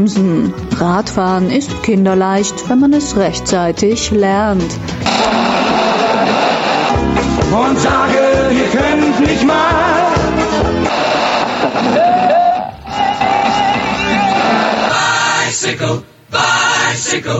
bremsen. Radfahren ist kinderleicht, wenn man es rechtzeitig lernt. Und sage, ihr könnt nicht mal. Bicycle, bicycle.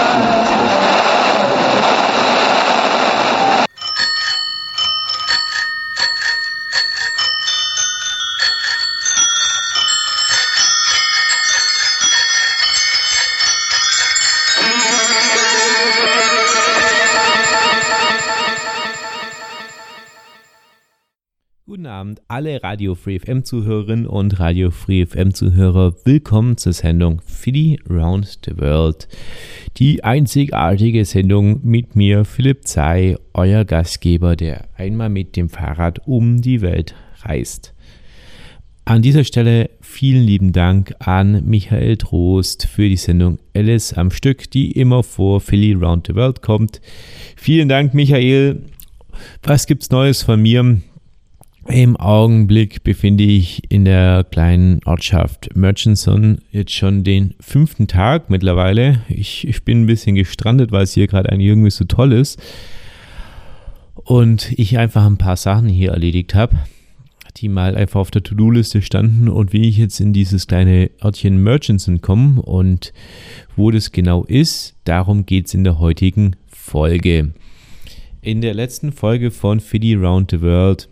Alle Radio Free FM Zuhörerinnen und Radio Free FM Zuhörer. Willkommen zur Sendung Philly Round the World. Die einzigartige Sendung mit mir, Philipp Zei, euer Gastgeber, der einmal mit dem Fahrrad um die Welt reist. An dieser Stelle vielen lieben Dank an Michael Trost für die Sendung Alice am Stück, die immer vor Philly Round the World kommt. Vielen Dank, Michael. Was gibt's Neues von mir? Im Augenblick befinde ich in der kleinen Ortschaft Murchison jetzt schon den fünften Tag mittlerweile. Ich, ich bin ein bisschen gestrandet, weil es hier gerade eigentlich irgendwie so toll ist. Und ich einfach ein paar Sachen hier erledigt habe, die mal einfach auf der To-Do-Liste standen und wie ich jetzt in dieses kleine Örtchen Murchison komme und wo das genau ist, darum geht es in der heutigen Folge. In der letzten Folge von Philly Round the World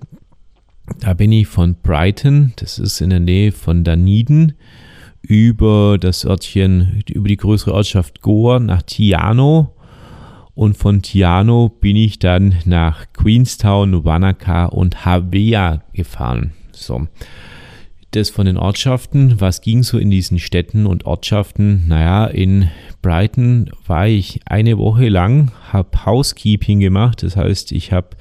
da bin ich von Brighton, das ist in der Nähe von Daniden, über das Örtchen, über die größere Ortschaft Goa nach Tiano. Und von Tiano bin ich dann nach Queenstown, Wanaka und Havea gefahren. So. Das von den Ortschaften. Was ging so in diesen Städten und Ortschaften? Naja, in Brighton war ich eine Woche lang, habe Housekeeping gemacht. Das heißt, ich habe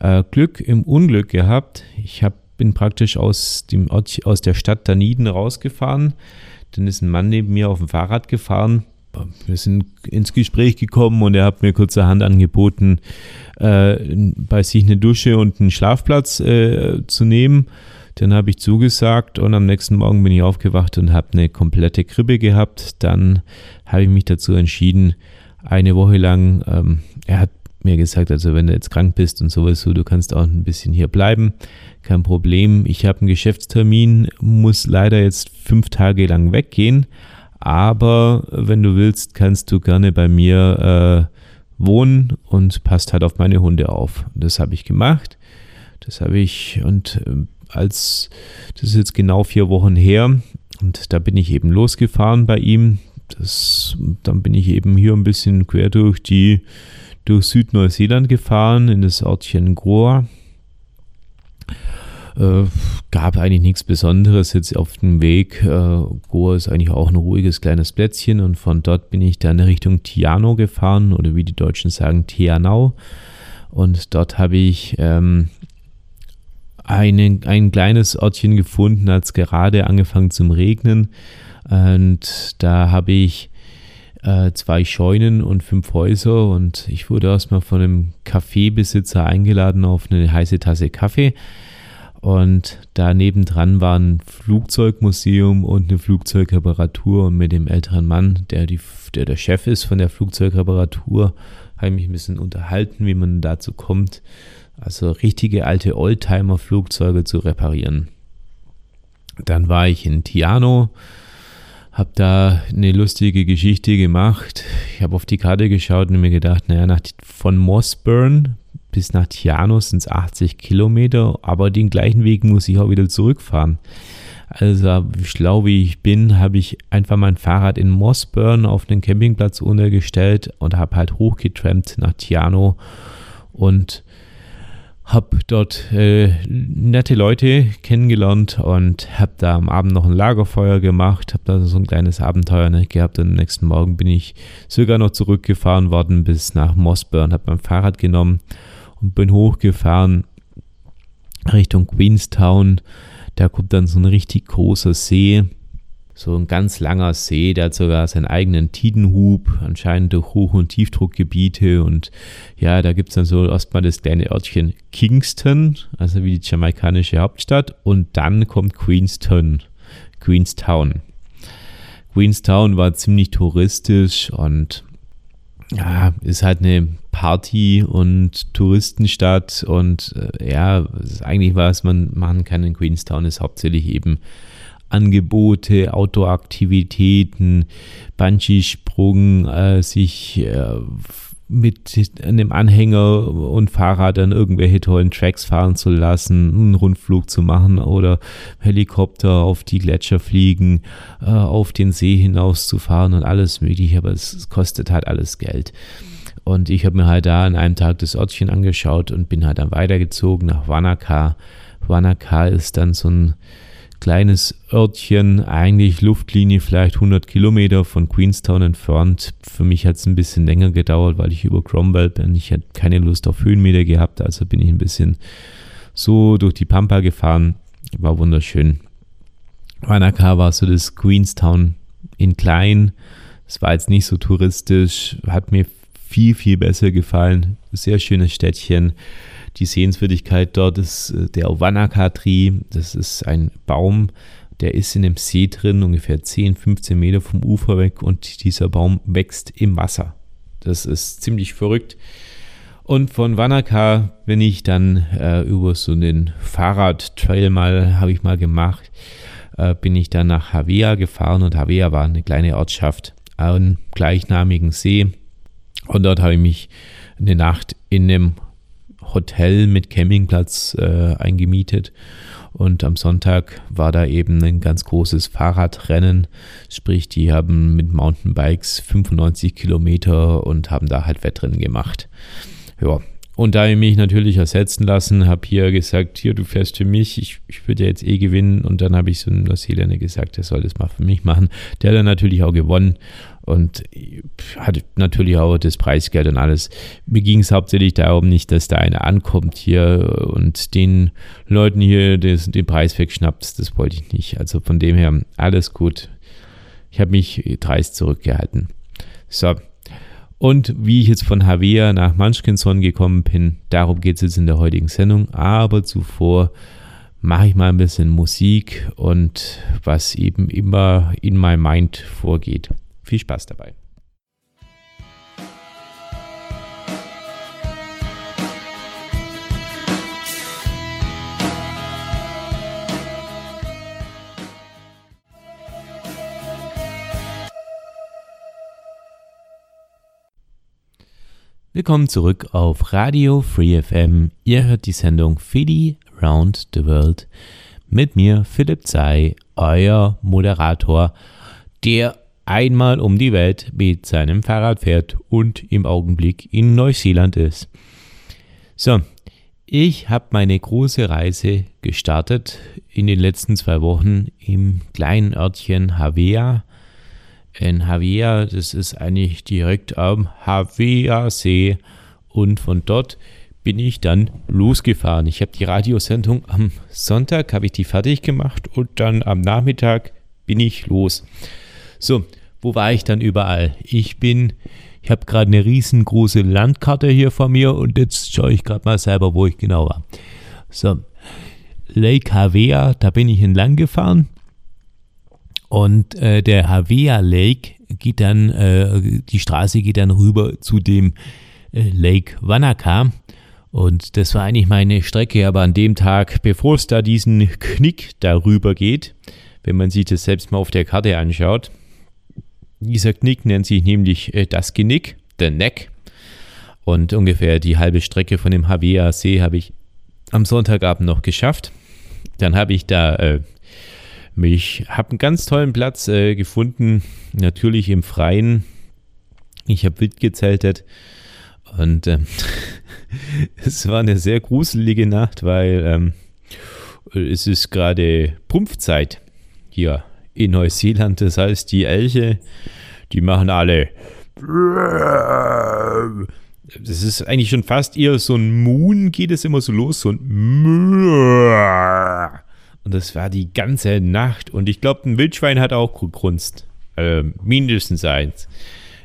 äh, Glück im Unglück gehabt. Ich hab, bin praktisch aus, dem Ort, aus der Stadt Daniden rausgefahren. Dann ist ein Mann neben mir auf dem Fahrrad gefahren. Wir sind ins Gespräch gekommen und er hat mir kurzerhand angeboten, äh, bei sich eine Dusche und einen Schlafplatz äh, zu nehmen. Dann habe ich zugesagt und am nächsten Morgen bin ich aufgewacht und habe eine komplette Krippe gehabt. Dann habe ich mich dazu entschieden, eine Woche lang, ähm, er hat mir gesagt, also wenn du jetzt krank bist und sowieso, du kannst auch ein bisschen hier bleiben, kein Problem. Ich habe einen Geschäftstermin, muss leider jetzt fünf Tage lang weggehen, aber wenn du willst, kannst du gerne bei mir äh, wohnen und passt halt auf meine Hunde auf. Das habe ich gemacht. Das habe ich und äh, als das ist jetzt genau vier Wochen her und da bin ich eben losgefahren bei ihm. Das, dann bin ich eben hier ein bisschen quer durch die durch Südneuseeland gefahren, in das Ortchen Goa. Äh, gab eigentlich nichts Besonderes jetzt auf dem Weg. Äh, Goa ist eigentlich auch ein ruhiges kleines Plätzchen und von dort bin ich dann Richtung Tiano gefahren oder wie die Deutschen sagen, Tianau. Und dort habe ich ähm, eine, ein kleines Ortchen gefunden, hat es gerade angefangen zum Regnen. Und da habe ich äh, zwei Scheunen und fünf Häuser und ich wurde erstmal von einem Kaffeebesitzer eingeladen auf eine heiße Tasse Kaffee. Und da nebendran war ein Flugzeugmuseum und eine Flugzeugreparatur. Und mit dem älteren Mann, der, die, der der Chef ist von der Flugzeugreparatur, habe ich mich ein bisschen unterhalten, wie man dazu kommt, also richtige alte Oldtimer-Flugzeuge zu reparieren. Dann war ich in Tiano, habe da eine lustige Geschichte gemacht. Ich habe auf die Karte geschaut und mir gedacht, naja, nach, von Mossburn bis nach Tianus sind es 80 Kilometer, aber den gleichen Weg muss ich auch wieder zurückfahren. Also schlau wie ich bin, habe ich einfach mein Fahrrad in Mossburn auf den Campingplatz untergestellt und habe halt hochgetrampt nach Tiano und habe dort äh, nette Leute kennengelernt und habe da am Abend noch ein Lagerfeuer gemacht, habe da so ein kleines Abenteuer nicht gehabt und am nächsten Morgen bin ich sogar noch zurückgefahren worden bis nach Mossburn, habe mein Fahrrad genommen und bin hochgefahren Richtung Queenstown. Da kommt dann so ein richtig großer See so ein ganz langer See, der hat sogar seinen eigenen Tidenhub, anscheinend durch Hoch- und Tiefdruckgebiete. Und ja, da gibt es dann so erstmal das kleine Örtchen Kingston, also wie die jamaikanische Hauptstadt. Und dann kommt Queenstown. Queenstown. Queenstown war ziemlich touristisch und ja, ist halt eine Party- und Touristenstadt und äh, ja, eigentlich was man machen kann in Queenstown ist hauptsächlich eben Angebote, Outdoor-Aktivitäten, Bungee-Sprung, äh, sich äh, mit einem Anhänger und Fahrrad an irgendwelche tollen Tracks fahren zu lassen, einen Rundflug zu machen oder Helikopter auf die Gletscher fliegen, äh, auf den See hinaus zu fahren und alles mögliche, aber es kostet halt alles Geld. Und ich habe mir halt da an einem Tag das Örtchen angeschaut und bin halt dann weitergezogen nach Wanaka. Wanaka ist dann so ein kleines Örtchen, eigentlich Luftlinie vielleicht 100 Kilometer von Queenstown entfernt. Für mich hat es ein bisschen länger gedauert, weil ich über Cromwell bin. Ich hatte keine Lust auf Höhenmeter gehabt, also bin ich ein bisschen so durch die Pampa gefahren. War wunderschön. Wanaka war so das Queenstown in klein. Es war jetzt nicht so touristisch, hat mir viel, viel besser gefallen. Sehr schönes Städtchen. Die Sehenswürdigkeit dort ist äh, der Wanaka-Tree. Das ist ein Baum, der ist in dem See drin, ungefähr 10, 15 Meter vom Ufer weg und dieser Baum wächst im Wasser. Das ist ziemlich verrückt. Und von Wanaka bin ich dann äh, über so einen Fahrradtrail mal, habe ich mal gemacht, äh, bin ich dann nach Havea gefahren und Havea war eine kleine Ortschaft am gleichnamigen See. Und dort habe ich mich eine Nacht in einem Hotel mit Campingplatz äh, eingemietet. Und am Sonntag war da eben ein ganz großes Fahrradrennen. Sprich, die haben mit Mountainbikes 95 Kilometer und haben da halt Wettrennen gemacht. Ja, und da ich mich natürlich ersetzen lassen, habe hier gesagt, hier, du fährst für mich, ich, ich würde jetzt eh gewinnen. Und dann habe ich so einem Neuseeländer gesagt, der soll das mal für mich machen. Der hat dann natürlich auch gewonnen und hat natürlich auch das Preisgeld und alles. Mir ging es hauptsächlich darum, nicht, dass da einer ankommt hier und den Leuten hier des, den Preis wegschnappt. Das wollte ich nicht. Also von dem her, alles gut. Ich habe mich dreist zurückgehalten. So, und wie ich jetzt von Havea nach Munchkinson gekommen bin, darum geht es jetzt in der heutigen Sendung. Aber zuvor mache ich mal ein bisschen Musik und was eben immer in my mind vorgeht. Viel Spaß dabei. Willkommen zurück auf Radio Free FM. Ihr hört die Sendung Fidi Round the World mit mir, Philipp Zei, euer Moderator, der einmal um die Welt mit seinem Fahrrad fährt und im Augenblick in Neuseeland ist. So, ich habe meine große Reise gestartet in den letzten zwei Wochen im kleinen Örtchen Havea in Havea. Das ist eigentlich direkt am Havea-See. Und von dort bin ich dann losgefahren. Ich habe die Radiosendung am Sonntag, habe ich die fertig gemacht und dann am Nachmittag bin ich los. So, wo war ich dann überall? Ich bin, ich habe gerade eine riesengroße Landkarte hier vor mir und jetzt schaue ich gerade mal selber, wo ich genau war. So, Lake Havea, da bin ich entlang gefahren. Und äh, der Havea Lake geht dann, äh, die Straße geht dann rüber zu dem äh, Lake Wanaka. Und das war eigentlich meine Strecke, aber an dem Tag, bevor es da diesen Knick darüber geht, wenn man sich das selbst mal auf der Karte anschaut, dieser Knick nennt sich nämlich äh, das Genick, der Neck. Und ungefähr die halbe Strecke von dem Havea See habe ich am Sonntagabend noch geschafft. Dann habe ich da äh, ich habe einen ganz tollen Platz äh, gefunden, natürlich im Freien. Ich habe wild gezeltet und ähm, es war eine sehr gruselige Nacht, weil ähm, es ist gerade Pumpfzeit hier in Neuseeland. Das heißt, die Elche, die machen alle. Das ist eigentlich schon fast eher so ein Moon, geht es immer so los, so ein und das war die ganze Nacht. Und ich glaube, ein Wildschwein hat auch gegrunzt. Äh, mindestens eins.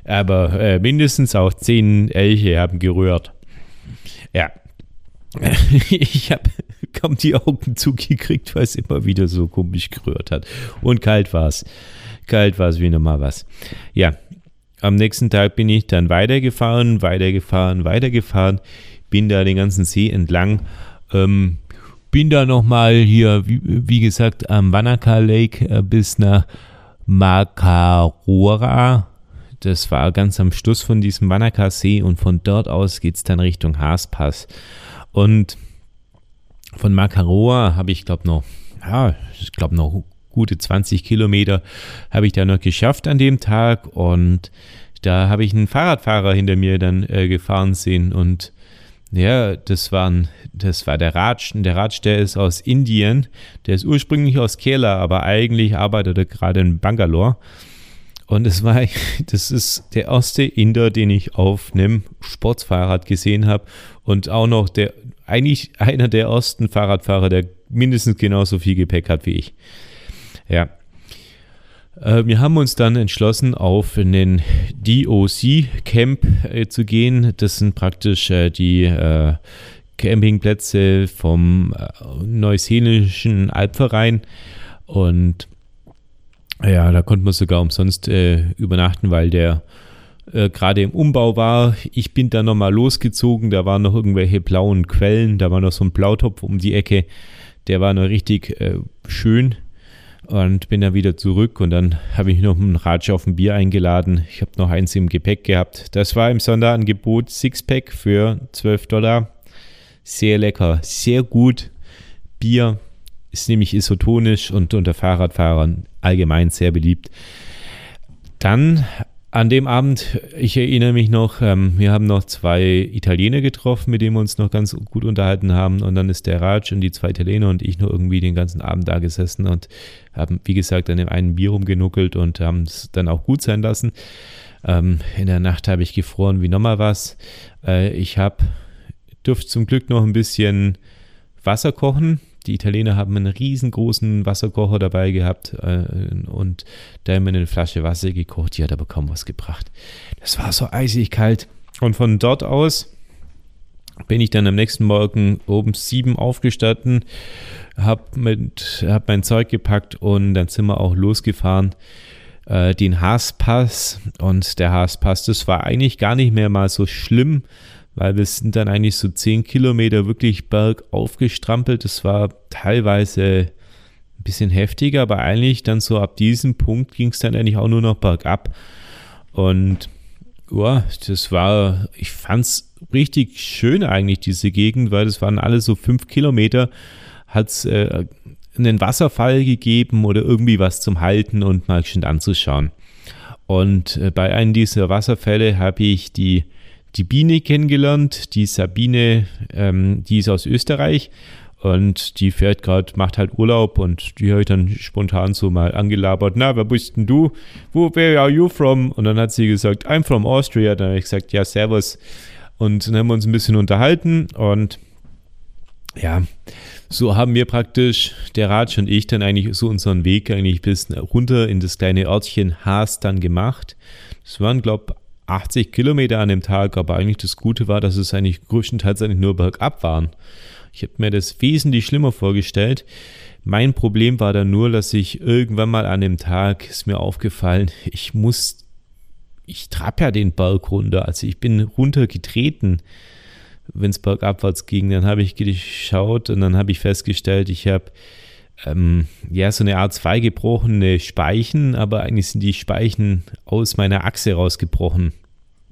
Aber äh, mindestens auch zehn Elche haben gerührt. Ja. ich habe kaum die Augen zugekriegt, weil es immer wieder so komisch gerührt hat. Und kalt war es. kalt war es wie nochmal was. Ja, am nächsten Tag bin ich dann weitergefahren, weitergefahren, weitergefahren, bin da den ganzen See entlang. Ähm, bin da nochmal hier, wie, wie, gesagt, am Wanaka Lake äh, bis nach Makarora. Das war ganz am Schluss von diesem Wanaka See und von dort aus geht es dann Richtung Haaspass. Und von Makaroa habe ich, glaube noch, ja, ich glaube noch gute 20 Kilometer habe ich da noch geschafft an dem Tag und da habe ich einen Fahrradfahrer hinter mir dann äh, gefahren sehen und ja, das, waren, das war der Raj. Der Raj, der ist aus Indien. Der ist ursprünglich aus Kerala, aber eigentlich arbeitet er gerade in Bangalore. Und es war, das ist der erste Inder, den ich auf einem Sportfahrrad gesehen habe. Und auch noch der, eigentlich einer der ersten Fahrradfahrer, der mindestens genauso viel Gepäck hat wie ich. Ja. Äh, wir haben uns dann entschlossen, auf einen DOC-Camp äh, zu gehen. Das sind praktisch äh, die Campingplätze vom Neuseelischen Alpverein. Und ja, da konnte man sogar umsonst übernachten, weil der äh, gerade im Umbau war. Ich bin dann nochmal losgezogen, da waren noch irgendwelche blauen Quellen, da war noch so ein Blautopf um die Ecke, der war noch richtig äh, schön und bin dann wieder zurück und dann habe ich noch einen Ratsch auf ein Bier eingeladen. Ich habe noch eins im Gepäck gehabt. Das war im Sonderangebot Sixpack für 12 Dollar. Sehr lecker, sehr gut. Bier ist nämlich isotonisch und unter Fahrradfahrern allgemein sehr beliebt. Dann an dem Abend, ich erinnere mich noch, ähm, wir haben noch zwei Italiener getroffen, mit denen wir uns noch ganz gut unterhalten haben. Und dann ist der Raj und die zwei Italiener und ich noch irgendwie den ganzen Abend da gesessen und haben, wie gesagt, an dem einen Bier rumgenuckelt und haben es dann auch gut sein lassen. Ähm, in der Nacht habe ich gefroren wie nochmal was. Äh, ich habe, durfte zum Glück noch ein bisschen Wasser kochen die Italiener haben einen riesengroßen Wasserkocher dabei gehabt äh, und da haben wir eine Flasche Wasser gekocht. Die hat aber kaum was gebracht. Das war so eisig kalt. Und von dort aus bin ich dann am nächsten Morgen oben sieben aufgestanden, habe hab mein Zeug gepackt und dann sind wir auch losgefahren äh, den Haaspass. Und der Haaspass, das war eigentlich gar nicht mehr mal so schlimm, weil wir sind dann eigentlich so zehn Kilometer wirklich bergauf gestrampelt. Das war teilweise ein bisschen heftiger, aber eigentlich dann so ab diesem Punkt ging es dann eigentlich auch nur noch bergab. Und ja, das war, ich fand es richtig schön eigentlich, diese Gegend, weil das waren alle so fünf Kilometer, hat es äh, einen Wasserfall gegeben oder irgendwie was zum Halten und mal schön anzuschauen. Und äh, bei einem dieser Wasserfälle habe ich die die Biene kennengelernt. Die Sabine, ähm, die ist aus Österreich und die fährt gerade, macht halt Urlaub und die habe ich dann spontan so mal angelabert. Na, wer bist denn du? Wo, where are you from? Und dann hat sie gesagt, I'm from Austria. Dann habe ich gesagt, ja, servus. Und dann haben wir uns ein bisschen unterhalten und ja, so haben wir praktisch, der Ratsch und ich, dann eigentlich so unseren Weg eigentlich bis runter in das kleine Örtchen Haas dann gemacht. Das waren, glaube ich, 80 Kilometer an dem Tag, aber eigentlich das Gute war, dass es eigentlich größtenteils eigentlich nur bergab waren. Ich habe mir das wesentlich schlimmer vorgestellt. Mein Problem war dann nur, dass ich irgendwann mal an dem Tag ist mir aufgefallen, ich muss, ich trab ja den Berg runter, also ich bin runtergetreten, wenn es bergabwärts ging. Dann habe ich geschaut und dann habe ich festgestellt, ich habe ähm, ja, so eine Art zwei gebrochene Speichen, aber eigentlich sind die Speichen aus meiner Achse rausgebrochen.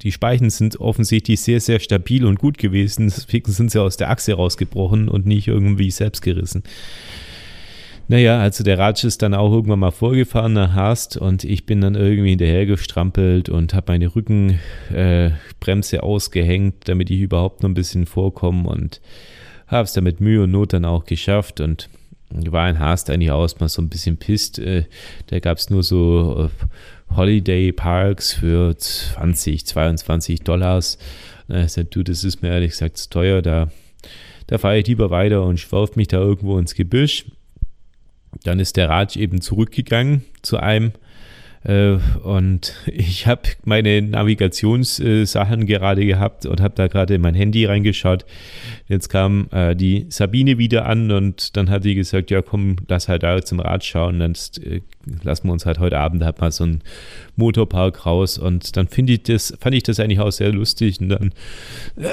Die Speichen sind offensichtlich sehr, sehr stabil und gut gewesen, deswegen sind sie aus der Achse rausgebrochen und nicht irgendwie selbst gerissen. Naja, also der Ratsch ist dann auch irgendwann mal vorgefahren nach Hast und ich bin dann irgendwie hinterher gestrampelt und habe meine Rückenbremse äh, ausgehängt, damit ich überhaupt noch ein bisschen vorkomme und habe es dann mit Mühe und Not dann auch geschafft und war ein Haas eigentlich aus, mal so ein bisschen pisst. Äh, da gab es nur so äh, Holiday Parks für 20, 22 Dollars. Da ich sagte, du, das ist mir ehrlich gesagt zu teuer, da, da fahre ich lieber weiter und schwirf mich da irgendwo ins Gebüsch. Dann ist der Raj eben zurückgegangen zu einem und ich habe meine Navigationssachen gerade gehabt und habe da gerade in mein Handy reingeschaut. Jetzt kam äh, die Sabine wieder an und dann hat sie gesagt, ja komm, lass halt da zum Rad schauen, dann äh, lassen wir uns halt heute Abend halt mal so einen Motorpark raus. Und dann finde ich das, fand ich das eigentlich auch sehr lustig. Und dann äh,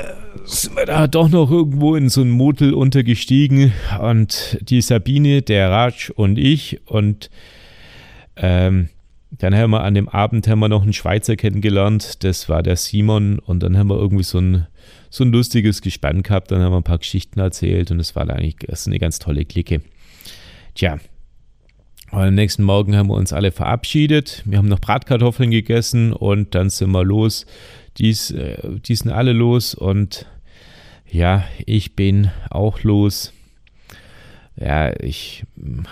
sind wir da doch noch irgendwo in so ein Motel untergestiegen. Und die Sabine, der Raj und ich und ähm, dann haben wir an dem Abend haben wir noch einen Schweizer kennengelernt, das war der Simon. Und dann haben wir irgendwie so ein, so ein lustiges Gespann gehabt, dann haben wir ein paar Geschichten erzählt und es war eigentlich das eine ganz tolle Clique. Tja, und am nächsten Morgen haben wir uns alle verabschiedet, wir haben noch Bratkartoffeln gegessen und dann sind wir los. Dies, äh, die sind alle los und ja, ich bin auch los ja, ich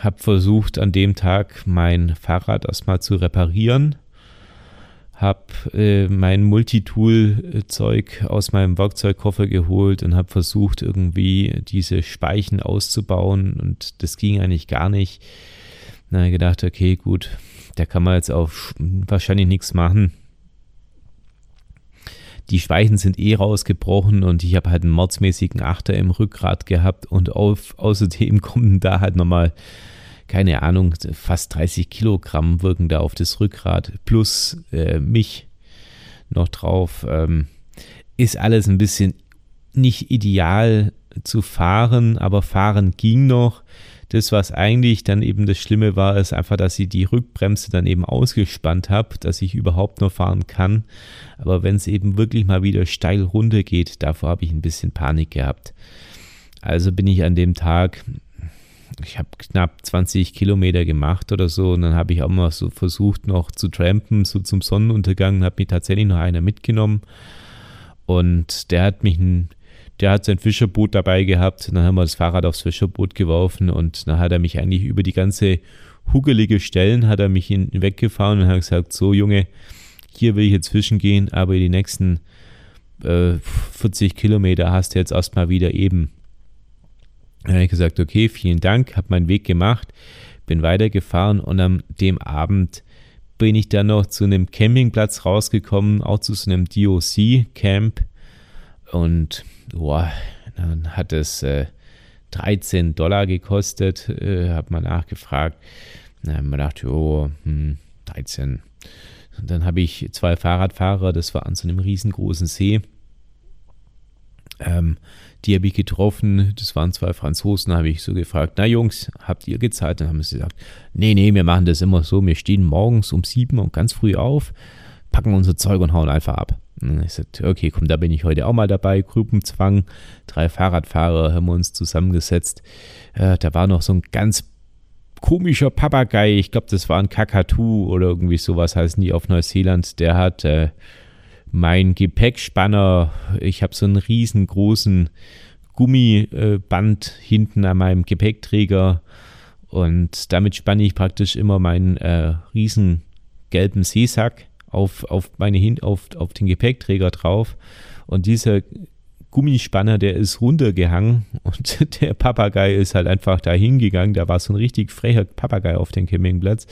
habe versucht an dem Tag mein Fahrrad erstmal zu reparieren, habe äh, mein Multitool-Zeug aus meinem Werkzeugkoffer geholt und habe versucht irgendwie diese Speichen auszubauen und das ging eigentlich gar nicht. Ich gedacht, okay, gut, da kann man jetzt auch wahrscheinlich nichts machen die Speichen sind eh rausgebrochen und ich habe halt einen mordsmäßigen Achter im Rückgrat gehabt und auf, außerdem kommen da halt nochmal, keine Ahnung, fast 30 Kilogramm wirken da auf das Rückgrat plus äh, mich noch drauf. Ähm, ist alles ein bisschen nicht ideal zu fahren, aber fahren ging noch. Das, was eigentlich dann eben das Schlimme war, ist einfach, dass ich die Rückbremse dann eben ausgespannt habe, dass ich überhaupt noch fahren kann. Aber wenn es eben wirklich mal wieder steil runter geht, davor habe ich ein bisschen Panik gehabt. Also bin ich an dem Tag, ich habe knapp 20 Kilometer gemacht oder so und dann habe ich auch mal so versucht noch zu trampen, so zum Sonnenuntergang, habe mich tatsächlich noch einer mitgenommen und der hat mich ein der hat sein Fischerboot dabei gehabt. Dann haben wir das Fahrrad aufs Fischerboot geworfen und dann hat er mich eigentlich über die ganze hugelige Stellen hat er mich weggefahren und hat gesagt, so Junge, hier will ich jetzt fischen gehen, aber die nächsten äh, 40 Kilometer hast du jetzt erstmal wieder eben. Dann habe ich gesagt, okay, vielen Dank, habe meinen Weg gemacht, bin weitergefahren und am dem Abend bin ich dann noch zu einem Campingplatz rausgekommen, auch zu so einem DOC-Camp und boah, dann hat es äh, 13 Dollar gekostet, äh, habe mal nachgefragt. Dann haben wir gedacht, oh, hm, 13. Und dann habe ich zwei Fahrradfahrer, das war an so einem riesengroßen See. Ähm, die habe ich getroffen, das waren zwei Franzosen, habe ich so gefragt, na Jungs, habt ihr gezahlt? Dann haben sie gesagt, nee, nee, wir machen das immer so, wir stehen morgens um sieben und ganz früh auf, packen unser Zeug und hauen einfach ab. Und ich sagte, okay, komm, da bin ich heute auch mal dabei. Gruppenzwang, drei Fahrradfahrer haben uns zusammengesetzt. Äh, da war noch so ein ganz komischer Papagei, ich glaube, das war ein Kakadu oder irgendwie sowas heißen die auf Neuseeland. Der hat äh, mein Gepäckspanner, ich habe so einen riesengroßen Gummiband hinten an meinem Gepäckträger und damit spanne ich praktisch immer meinen äh, riesen gelben Seesack auf, auf, meine Hin auf, auf den Gepäckträger drauf und dieser Gummispanner, der ist runtergehangen und der Papagei ist halt einfach da hingegangen. Da war so ein richtig frecher Papagei auf dem Campingplatz.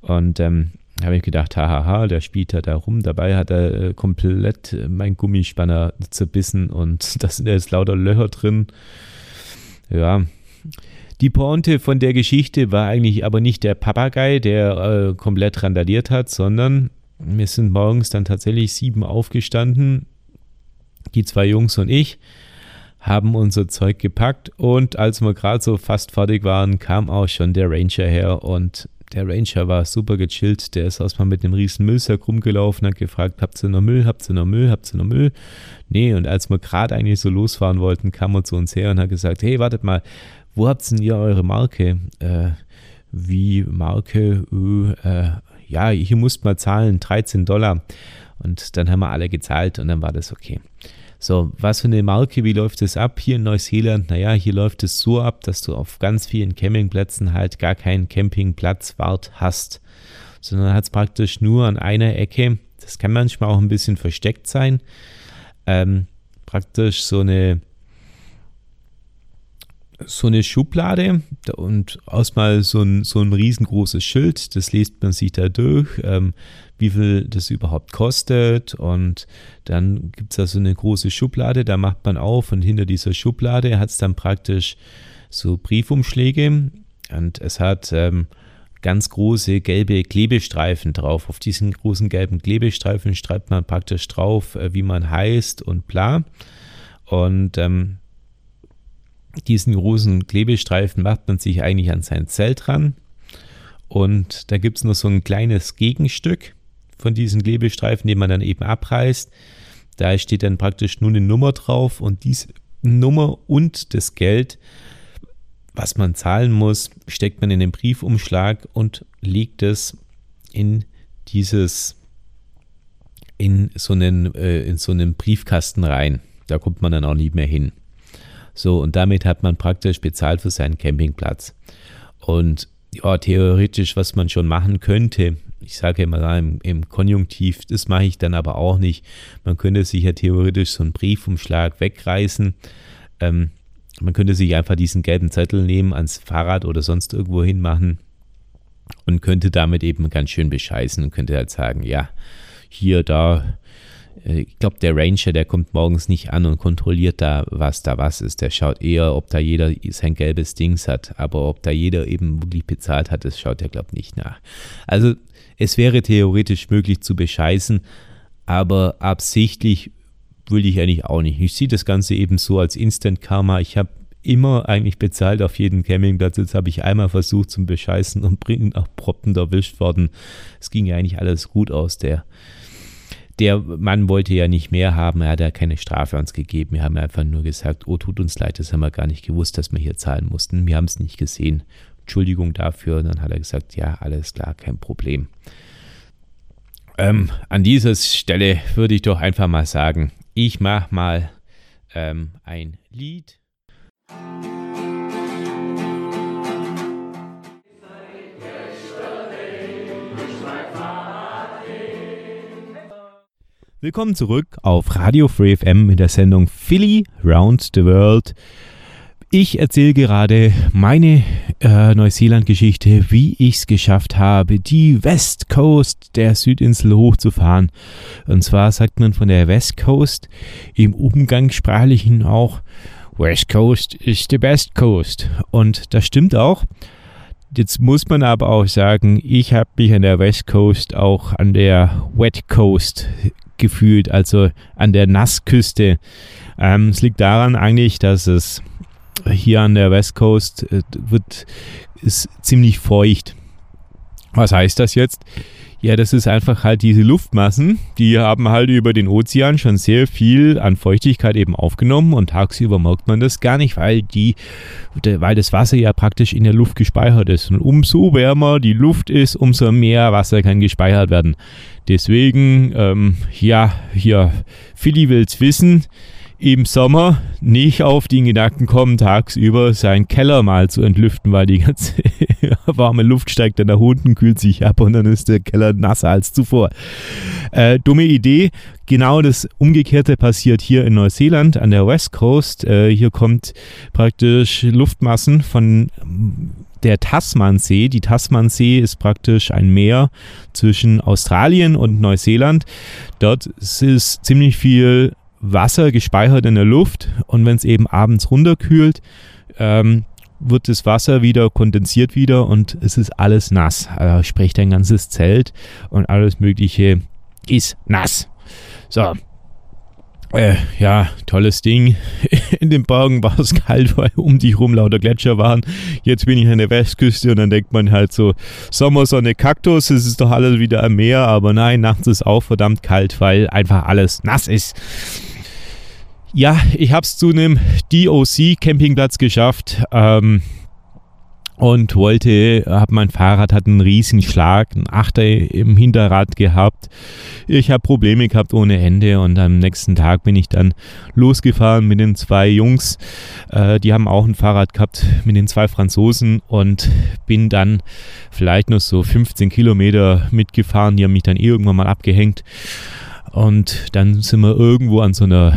Und ähm, habe ich gedacht, hahaha, der spielt da, rum. Dabei hat er äh, komplett mein Gummispanner zerbissen und da sind jetzt lauter Löcher drin. Ja. Die Pointe von der Geschichte war eigentlich aber nicht der Papagei, der äh, komplett randaliert hat, sondern wir sind morgens dann tatsächlich sieben aufgestanden. Die zwei Jungs und ich haben unser Zeug gepackt und als wir gerade so fast fertig waren, kam auch schon der Ranger her und der Ranger war super gechillt. Der ist erstmal mit einem riesen Müllsack rumgelaufen, hat gefragt, habt ihr noch Müll, habt ihr noch Müll, habt ihr noch Müll? Nee, und als wir gerade eigentlich so losfahren wollten, kam er zu uns her und hat gesagt, hey, wartet mal, wo habt denn ihr eure Marke? Äh, wie Marke? Äh, ja, hier musst mal zahlen, 13 Dollar. Und dann haben wir alle gezahlt und dann war das okay. So, was für eine Marke, wie läuft es ab hier in Neuseeland? Naja, hier läuft es so ab, dass du auf ganz vielen Campingplätzen halt gar keinen Campingplatzwart hast, sondern hat es praktisch nur an einer Ecke, das kann manchmal auch ein bisschen versteckt sein, ähm, praktisch so eine so eine Schublade und erstmal so ein, so ein riesengroßes Schild, das liest man sich da durch, ähm, wie viel das überhaupt kostet und dann gibt es da so eine große Schublade, da macht man auf und hinter dieser Schublade hat es dann praktisch so Briefumschläge und es hat ähm, ganz große gelbe Klebestreifen drauf. Auf diesen großen gelben Klebestreifen schreibt man praktisch drauf, äh, wie man heißt und bla. Und ähm, diesen großen Klebestreifen macht man sich eigentlich an sein Zelt dran. Und da gibt es noch so ein kleines Gegenstück von diesen Klebestreifen, den man dann eben abreißt. Da steht dann praktisch nur eine Nummer drauf und diese Nummer und das Geld, was man zahlen muss, steckt man in den Briefumschlag und legt es in dieses in so einen, äh, in so einen Briefkasten rein. Da kommt man dann auch nie mehr hin. So, und damit hat man praktisch bezahlt für seinen Campingplatz. Und ja, theoretisch, was man schon machen könnte, ich sage mal im, im Konjunktiv, das mache ich dann aber auch nicht. Man könnte sich ja theoretisch so einen Briefumschlag wegreißen. Ähm, man könnte sich einfach diesen gelben Zettel nehmen, ans Fahrrad oder sonst irgendwo hinmachen und könnte damit eben ganz schön bescheißen und könnte halt sagen, ja, hier, da, ich glaube, der Ranger, der kommt morgens nicht an und kontrolliert da, was da was ist. Der schaut eher, ob da jeder sein gelbes Dings hat. Aber ob da jeder eben wirklich bezahlt hat, das schaut er, glaube ich, nicht nach. Also es wäre theoretisch möglich zu bescheißen, aber absichtlich würde ich eigentlich auch nicht. Ich sehe das Ganze eben so als Instant Karma. Ich habe immer eigentlich bezahlt auf jeden Campingplatz. Jetzt habe ich einmal versucht zum Bescheißen und bringen auch Proppen erwischt worden. Es ging ja eigentlich alles gut aus. Der der Mann wollte ja nicht mehr haben, er hat ja keine Strafe uns gegeben. Wir haben einfach nur gesagt, oh, tut uns leid, das haben wir gar nicht gewusst, dass wir hier zahlen mussten. Wir haben es nicht gesehen. Entschuldigung dafür. Und dann hat er gesagt, ja, alles klar, kein Problem. Ähm, an dieser Stelle würde ich doch einfach mal sagen, ich mache mal ähm, ein Lied. Willkommen zurück auf Radio Free FM in der Sendung Philly Round the World. Ich erzähle gerade meine äh, Neuseeland-Geschichte, wie ich es geschafft habe, die West Coast der Südinsel hochzufahren. Und zwar sagt man von der West Coast im Umgangssprachlichen auch, West Coast ist the best coast. Und das stimmt auch. Jetzt muss man aber auch sagen, ich habe mich an der West Coast auch an der Wet Coast gefühlt, also an der Nassküste. Ähm, es liegt daran eigentlich, dass es hier an der West Coast äh, wird, ist ziemlich feucht. Was heißt das jetzt? Ja, das ist einfach halt diese Luftmassen, die haben halt über den Ozean schon sehr viel an Feuchtigkeit eben aufgenommen und tagsüber merkt man das gar nicht, weil die, weil das Wasser ja praktisch in der Luft gespeichert ist. Und umso wärmer die Luft ist, umso mehr Wasser kann gespeichert werden. Deswegen, ähm, ja, hier, Philly will's wissen im Sommer nicht auf den Gedanken kommen, tagsüber seinen Keller mal zu entlüften, weil die ganze warme Luft steigt dann nach unten, kühlt sich ab und dann ist der Keller nasser als zuvor. Äh, dumme Idee. Genau das Umgekehrte passiert hier in Neuseeland an der West Coast. Äh, hier kommt praktisch Luftmassen von der Tasmansee. Die Tasmansee ist praktisch ein Meer zwischen Australien und Neuseeland. Dort ist ziemlich viel Wasser gespeichert in der Luft und wenn es eben abends runterkühlt, ähm, wird das Wasser wieder kondensiert wieder und es ist alles nass. Also sprich, dein ganzes Zelt und alles Mögliche ist nass. So. Äh, ja, tolles Ding. In den Bergen war es kalt, weil um dich rum lauter Gletscher waren. Jetzt bin ich an der Westküste und dann denkt man halt so, Sommersonne, Kaktus, es ist doch alles wieder am Meer, aber nein, nachts ist auch verdammt kalt, weil einfach alles nass ist. Ja, ich habe es zu einem DOC-Campingplatz geschafft. Ähm, und wollte, habe mein Fahrrad hat einen riesigen Schlag, einen Achter im Hinterrad gehabt. Ich habe Probleme gehabt ohne Ende und am nächsten Tag bin ich dann losgefahren mit den zwei Jungs. Äh, die haben auch ein Fahrrad gehabt mit den zwei Franzosen und bin dann vielleicht noch so 15 Kilometer mitgefahren. Die haben mich dann irgendwann mal abgehängt. Und dann sind wir irgendwo an so einer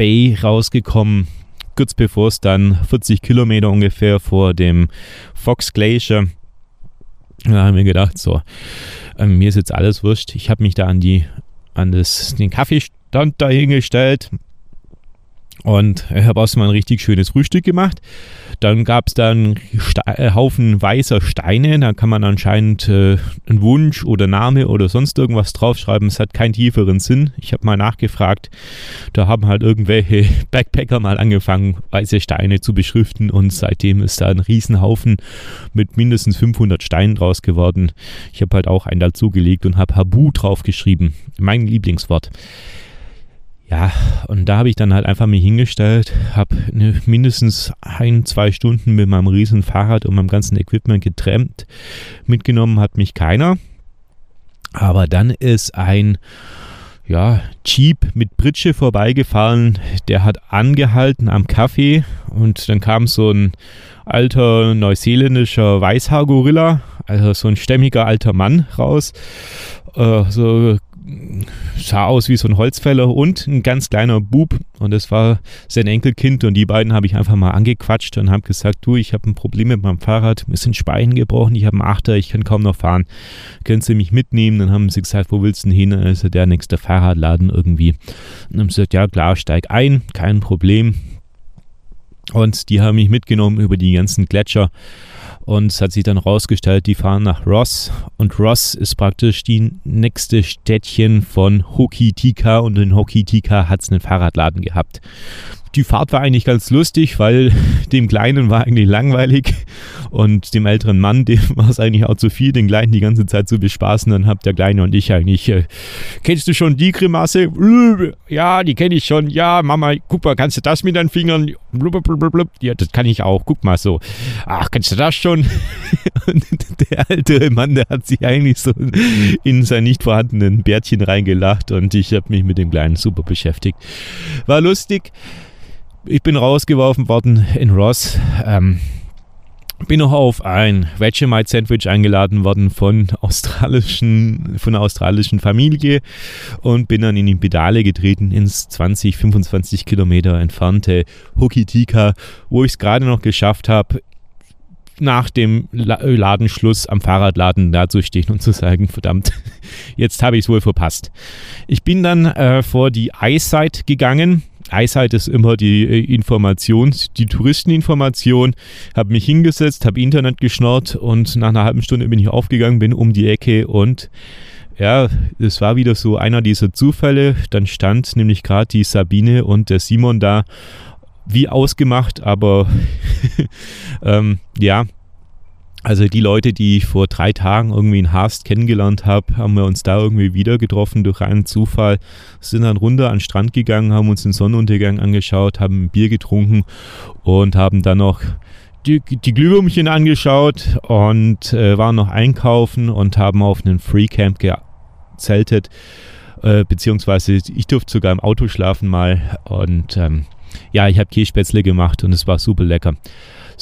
Bay rausgekommen. kurz bevor es dann 40 Kilometer ungefähr vor dem Fox Glacier da haben wir gedacht, so, ähm, mir ist jetzt alles wurscht. Ich habe mich da an die, an das, den Kaffeestand dahingestellt, und ich habe erstmal ein richtig schönes Frühstück gemacht. Dann gab es dann äh, Haufen weißer Steine. Da kann man anscheinend äh, einen Wunsch oder Name oder sonst irgendwas draufschreiben. Es hat keinen tieferen Sinn. Ich habe mal nachgefragt. Da haben halt irgendwelche Backpacker mal angefangen, weiße Steine zu beschriften. Und seitdem ist da ein Riesenhaufen mit mindestens 500 Steinen draus geworden. Ich habe halt auch einen dazugelegt und habe Habu draufgeschrieben. Mein Lieblingswort. Ja, und da habe ich dann halt einfach mich hingestellt, habe ne, mindestens ein, zwei Stunden mit meinem riesen Fahrrad und meinem ganzen Equipment getrennt. Mitgenommen hat mich keiner. Aber dann ist ein ja, Jeep mit Pritsche vorbeigefahren. Der hat angehalten am Café und dann kam so ein alter neuseeländischer Weißhaargorilla, also so ein stämmiger alter Mann raus. Äh, so sah aus wie so ein Holzfäller und ein ganz kleiner Bub und das war sein Enkelkind und die beiden habe ich einfach mal angequatscht und habe gesagt, du, ich habe ein Problem mit meinem Fahrrad, mir sind Speien gebrochen, ich habe einen Achter, ich kann kaum noch fahren, können Sie mich mitnehmen? Dann haben sie gesagt, wo willst du denn hin? Also der nächste Fahrradladen irgendwie. Und dann haben sie gesagt, ja klar, steig ein, kein Problem. Und die haben mich mitgenommen über die ganzen Gletscher und es hat sich dann rausgestellt, die fahren nach Ross. Und Ross ist praktisch die nächste Städtchen von Hokitika. Und in Hokitika hat es einen Fahrradladen gehabt die Fahrt war eigentlich ganz lustig, weil dem Kleinen war eigentlich langweilig und dem älteren Mann, dem war es eigentlich auch zu viel, den Kleinen die ganze Zeit zu bespaßen. Dann habt der Kleine und ich eigentlich, äh, kennst du schon die Grimasse? Ja, die kenne ich schon. Ja, Mama, guck mal, kannst du das mit deinen Fingern? Ja, das kann ich auch. Guck mal so. Ach, kannst du das schon? Und der ältere Mann, der hat sich eigentlich so in sein nicht vorhandenen Bärtchen reingelacht und ich habe mich mit dem Kleinen super beschäftigt. War lustig ich bin rausgeworfen worden in Ross. Ähm, bin noch auf ein Vegemite Sandwich eingeladen worden von australischen, von einer australischen Familie und bin dann in die Pedale getreten ins 20, 25 Kilometer entfernte Hokitika, wo ich es gerade noch geschafft habe, nach dem Ladenschluss am Fahrradladen da zu stehen und zu sagen, verdammt, jetzt habe ich es wohl verpasst. Ich bin dann äh, vor die Eyesight gegangen Eyesight ist immer die äh, Information, die Touristeninformation. Habe mich hingesetzt, habe Internet geschnarrt und nach einer halben Stunde bin ich aufgegangen, bin um die Ecke und ja, es war wieder so einer dieser Zufälle. Dann stand nämlich gerade die Sabine und der Simon da, wie ausgemacht, aber ähm, ja, also die Leute, die ich vor drei Tagen irgendwie in Haast kennengelernt habe, haben wir uns da irgendwie wieder getroffen durch einen Zufall, sind dann runter an den Strand gegangen, haben uns den Sonnenuntergang angeschaut, haben ein Bier getrunken und haben dann noch die, die Glühwürmchen angeschaut und äh, waren noch einkaufen und haben auf einen Freecamp gezeltet, äh, beziehungsweise ich durfte sogar im Auto schlafen mal und ähm, ja, ich habe Kässpätzle gemacht und es war super lecker.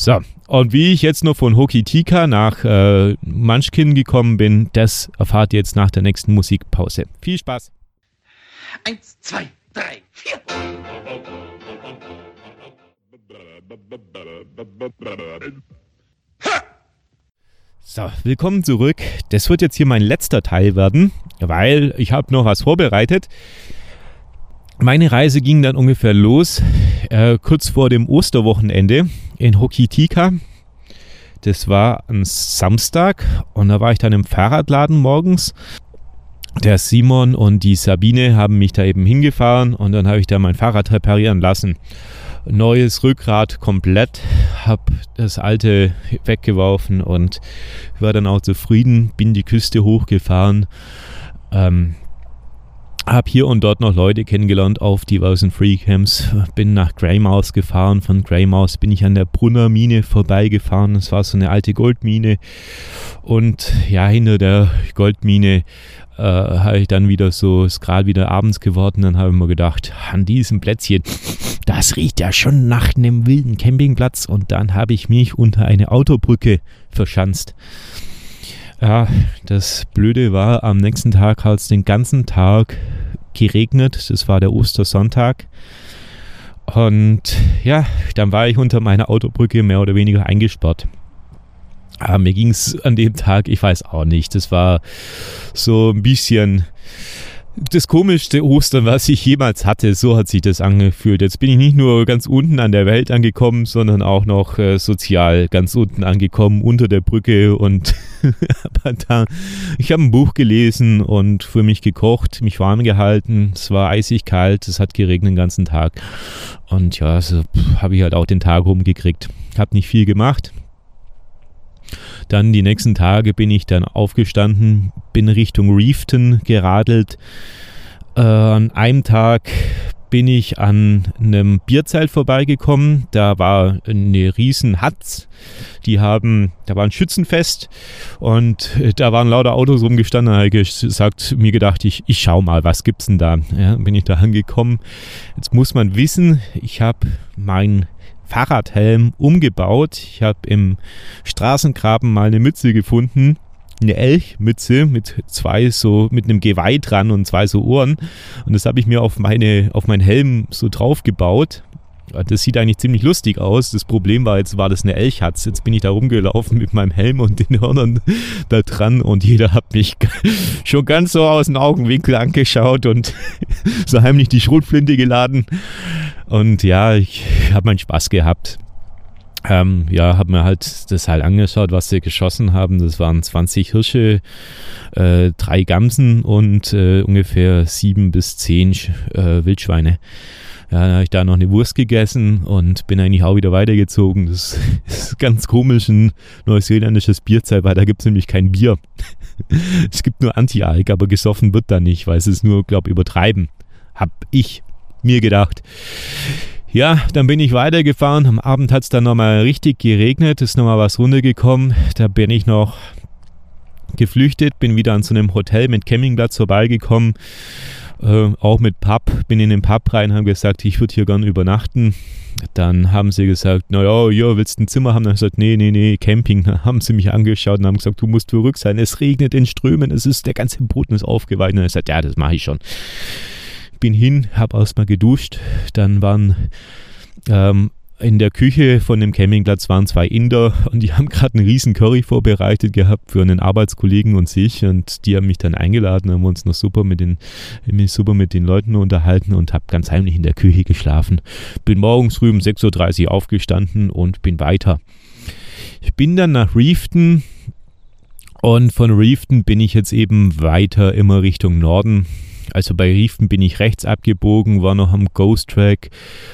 So, und wie ich jetzt noch von Hokitika nach äh, Munchkin gekommen bin, das erfahrt ihr jetzt nach der nächsten Musikpause. Viel Spaß! Eins, zwei, drei, vier! So, willkommen zurück. Das wird jetzt hier mein letzter Teil werden, weil ich habe noch was vorbereitet. Meine Reise ging dann ungefähr los, äh, kurz vor dem Osterwochenende in Hokitika. Das war ein Samstag und da war ich dann im Fahrradladen morgens. Der Simon und die Sabine haben mich da eben hingefahren und dann habe ich da mein Fahrrad reparieren lassen. Neues Rückgrat komplett, habe das alte weggeworfen und war dann auch zufrieden, bin die Küste hochgefahren. Ähm, habe hier und dort noch Leute kennengelernt auf diversen Freecamps. Bin nach Greymouth gefahren. Von Greymouth bin ich an der Brunner Mine vorbeigefahren. Es war so eine alte Goldmine. Und ja, hinter der Goldmine äh, habe ich dann wieder so, ist gerade wieder abends geworden. Dann habe ich mir gedacht, an diesem Plätzchen, das riecht ja schon nach einem wilden Campingplatz. Und dann habe ich mich unter eine Autobrücke verschanzt. Ja, das Blöde war, am nächsten Tag hat es den ganzen Tag geregnet. Das war der Ostersonntag. Und ja, dann war ich unter meiner Autobrücke mehr oder weniger eingesperrt. Aber ah, mir ging es an dem Tag, ich weiß auch nicht, das war so ein bisschen das komischste Ostern, was ich jemals hatte. So hat sich das angefühlt. Jetzt bin ich nicht nur ganz unten an der Welt angekommen, sondern auch noch äh, sozial ganz unten angekommen, unter der Brücke. Und da, ich habe ein Buch gelesen und für mich gekocht, mich warm gehalten. Es war eisig kalt, es hat geregnet den ganzen Tag. Und ja, so habe ich halt auch den Tag rumgekriegt. Habe nicht viel gemacht, dann die nächsten Tage bin ich dann aufgestanden, bin Richtung Reefton geradelt. Äh, an einem Tag bin ich an einem Bierzelt vorbeigekommen. Da war eine riesen Hatz. Die haben, da war ein Schützenfest und da waren lauter Autos rumgestanden. Da habe ich gesagt, mir gedacht, ich, ich schau mal, was gibt's denn da? Ja, bin ich da angekommen. Jetzt muss man wissen, ich habe mein Fahrradhelm umgebaut. Ich habe im Straßengraben mal eine Mütze gefunden, eine Elchmütze mit zwei so mit einem Geweih dran und zwei so Ohren und das habe ich mir auf meine auf meinen Helm so drauf gebaut das sieht eigentlich ziemlich lustig aus. Das Problem war, jetzt war das eine Elchhatz. Jetzt bin ich da rumgelaufen mit meinem Helm und den Hörnern da dran und jeder hat mich schon ganz so aus dem Augenwinkel angeschaut und so heimlich die Schrotflinte geladen. Und ja, ich habe meinen Spaß gehabt. Ähm, ja, habe mir halt das halt angeschaut, was sie geschossen haben. Das waren 20 Hirsche, äh, drei Gamsen und äh, ungefähr sieben bis zehn äh, Wildschweine. Ja, dann habe ich da noch eine Wurst gegessen und bin eigentlich auch wieder weitergezogen. Das ist ganz komisch, ein neuseeländisches Bierzeit, weil da gibt es nämlich kein Bier. es gibt nur Anti-Alk, aber gesoffen wird da nicht, weil es ist nur, glaube ich, übertreiben. Hab ich mir gedacht. Ja, dann bin ich weitergefahren. Am Abend hat es dann nochmal richtig geregnet, ist nochmal was runtergekommen. Da bin ich noch geflüchtet, bin wieder an so einem Hotel mit Campingplatz vorbeigekommen äh, auch mit Pub, bin in den Pub rein, haben gesagt, ich würde hier gern übernachten. Dann haben sie gesagt, naja, ja, willst du ein Zimmer haben? Dann habe ich gesagt, nee, nee, nee, Camping. Dann haben sie mich angeschaut und haben gesagt, du musst verrückt sein. Es regnet in Strömen, es ist, der ganze Boden ist aufgeweicht. Und dann habe ich gesagt, ja, das mache ich schon. Bin hin, habe erstmal geduscht. Dann waren ähm, in der Küche von dem Campingplatz waren zwei Inder und die haben gerade einen riesen Curry vorbereitet gehabt für einen Arbeitskollegen und sich und die haben mich dann eingeladen, haben uns noch super mit den, mich super mit den Leuten unterhalten und habe ganz heimlich in der Küche geschlafen. Bin morgens früh um 6.30 Uhr aufgestanden und bin weiter. Ich bin dann nach Reefton und von Reefton bin ich jetzt eben weiter immer Richtung Norden also bei Riefen bin ich rechts abgebogen, war noch am Ghost Track,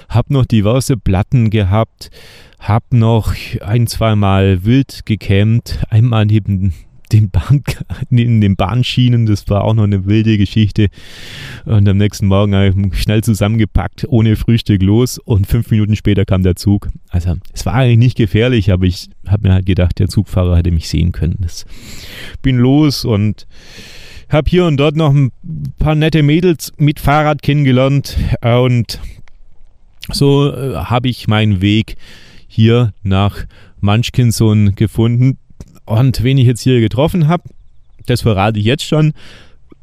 hab noch diverse Platten gehabt, hab noch ein, zwei Mal wild gecampt, einmal neben den Bahn, in den Bahnschienen, das war auch noch eine wilde Geschichte. Und am nächsten Morgen habe ich schnell zusammengepackt, ohne Frühstück los und fünf Minuten später kam der Zug. Also es war eigentlich nicht gefährlich, aber ich habe mir halt gedacht, der Zugfahrer hätte mich sehen können. Das bin los und habe hier und dort noch ein paar nette Mädels mit Fahrrad kennengelernt und so äh, habe ich meinen Weg hier nach Munchkinson gefunden. Und wen ich jetzt hier getroffen habe, das verrate ich jetzt schon.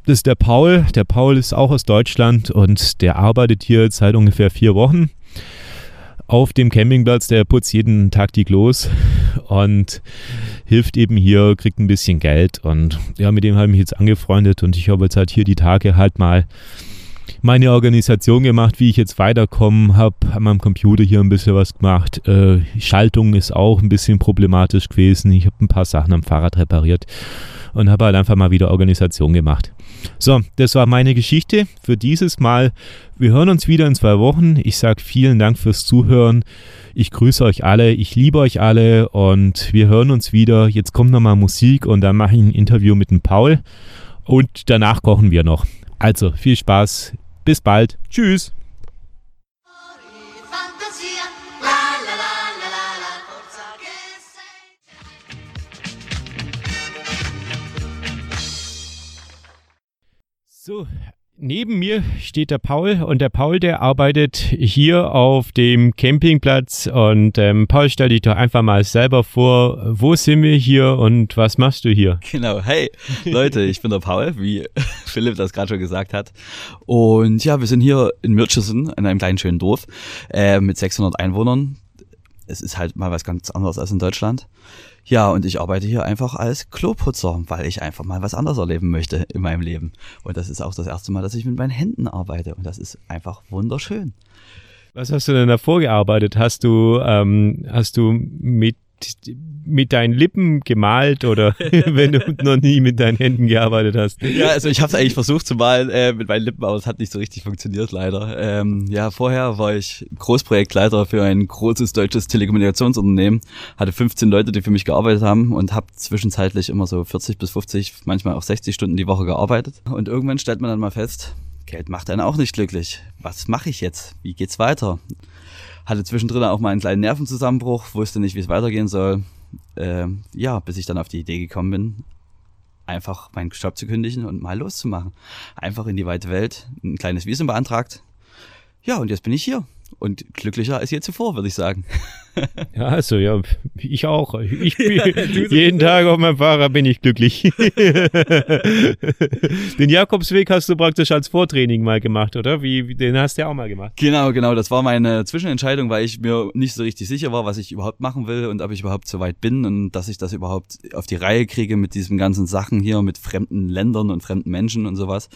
Das ist der Paul. Der Paul ist auch aus Deutschland und der arbeitet hier seit ungefähr vier Wochen auf dem Campingplatz. Der putzt jeden Tag die Klos und hilft eben hier, kriegt ein bisschen Geld. Und ja, mit dem habe ich mich jetzt angefreundet und ich habe jetzt halt hier die Tage halt mal meine Organisation gemacht, wie ich jetzt weiterkomme, habe an meinem Computer hier ein bisschen was gemacht. Äh, Schaltung ist auch ein bisschen problematisch gewesen. Ich habe ein paar Sachen am Fahrrad repariert und habe halt einfach mal wieder Organisation gemacht. So, das war meine Geschichte für dieses Mal. Wir hören uns wieder in zwei Wochen. Ich sage vielen Dank fürs Zuhören. Ich grüße euch alle, ich liebe euch alle und wir hören uns wieder. Jetzt kommt nochmal Musik und dann mache ich ein Interview mit dem Paul und danach kochen wir noch. Also viel Spaß, bis bald, tschüss. So, Neben mir steht der Paul und der Paul, der arbeitet hier auf dem Campingplatz und ähm, Paul, stell dich doch einfach mal selber vor, wo sind wir hier und was machst du hier? Genau, hey Leute, ich bin der Paul, wie Philipp das gerade schon gesagt hat und ja, wir sind hier in Mürchesen, in einem kleinen schönen Dorf äh, mit 600 Einwohnern. Es ist halt mal was ganz anderes als in Deutschland. Ja, und ich arbeite hier einfach als Kloputzer, weil ich einfach mal was anderes erleben möchte in meinem Leben. Und das ist auch das erste Mal, dass ich mit meinen Händen arbeite. Und das ist einfach wunderschön. Was hast du denn davor gearbeitet? Hast du, ähm, hast du mit mit deinen Lippen gemalt oder wenn du noch nie mit deinen Händen gearbeitet hast? Ja, also ich habe es eigentlich versucht zu malen äh, mit meinen Lippen, aber es hat nicht so richtig funktioniert leider. Ähm, ja, vorher war ich Großprojektleiter für ein großes deutsches Telekommunikationsunternehmen, hatte 15 Leute, die für mich gearbeitet haben und habe zwischenzeitlich immer so 40 bis 50, manchmal auch 60 Stunden die Woche gearbeitet. Und irgendwann stellt man dann mal fest, Geld macht einen auch nicht glücklich. Was mache ich jetzt? Wie geht's weiter? Hatte zwischendrin auch mal einen kleinen Nervenzusammenbruch, wusste nicht, wie es weitergehen soll. Äh, ja, bis ich dann auf die Idee gekommen bin, einfach meinen Job zu kündigen und mal loszumachen. Einfach in die weite Welt, ein kleines Visum beantragt. Ja, und jetzt bin ich hier und glücklicher als je zuvor, würde ich sagen. Ja, also ja, ich auch. Ich bin, jeden Tag auf meinem Fahrrad bin ich glücklich. den Jakobsweg hast du praktisch als Vortraining mal gemacht, oder? Wie, den hast du ja auch mal gemacht. Genau, genau. Das war meine Zwischenentscheidung, weil ich mir nicht so richtig sicher war, was ich überhaupt machen will und ob ich überhaupt so weit bin und dass ich das überhaupt auf die Reihe kriege mit diesen ganzen Sachen hier, mit fremden Ländern und fremden Menschen und sowas.